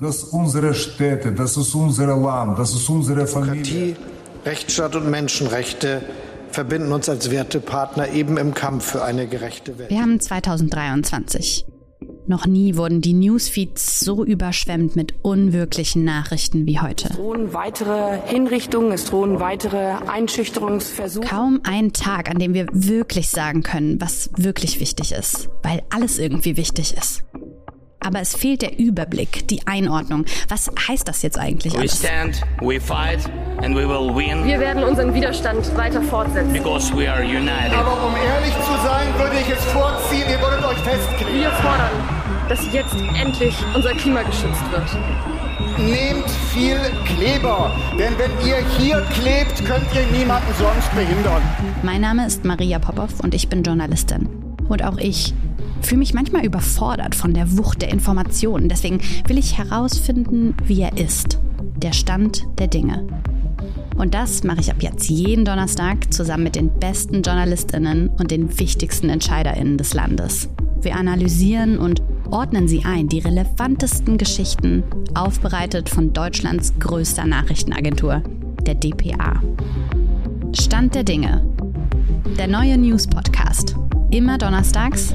Das ist unsere Städte, das ist unser Land, das ist unsere Familie. Demokratie, Rechtsstaat und Menschenrechte verbinden uns als Wertepartner eben im Kampf für eine gerechte Welt. Wir haben 2023. Noch nie wurden die Newsfeeds so überschwemmt mit unwirklichen Nachrichten wie heute. Es drohen weitere Hinrichtungen, es drohen weitere Einschüchterungsversuche. Kaum ein Tag, an dem wir wirklich sagen können, was wirklich wichtig ist, weil alles irgendwie wichtig ist. Aber es fehlt der Überblick, die Einordnung. Was heißt das jetzt eigentlich We alles? stand, we fight, and we will win Wir werden unseren Widerstand weiter fortsetzen. because we are united. Aber um ehrlich zu sein, würde ich es vorziehen, ihr würdet euch festkleben. Wir fordern, dass jetzt endlich unser Klima geschützt wird. Nehmt viel Kleber, denn wenn ihr hier klebt, könnt ihr niemanden sonst behindern. Mein Name ist Maria Popov und ich bin Journalistin. Und auch ich fühle mich manchmal überfordert von der Wucht der Informationen. Deswegen will ich herausfinden, wie er ist. Der Stand der Dinge. Und das mache ich ab jetzt jeden Donnerstag zusammen mit den besten JournalistInnen und den wichtigsten EntscheiderInnen des Landes. Wir analysieren und ordnen sie ein, die relevantesten Geschichten, aufbereitet von Deutschlands größter Nachrichtenagentur, der dpa. Stand der Dinge. Der neue News-Podcast. Immer donnerstags,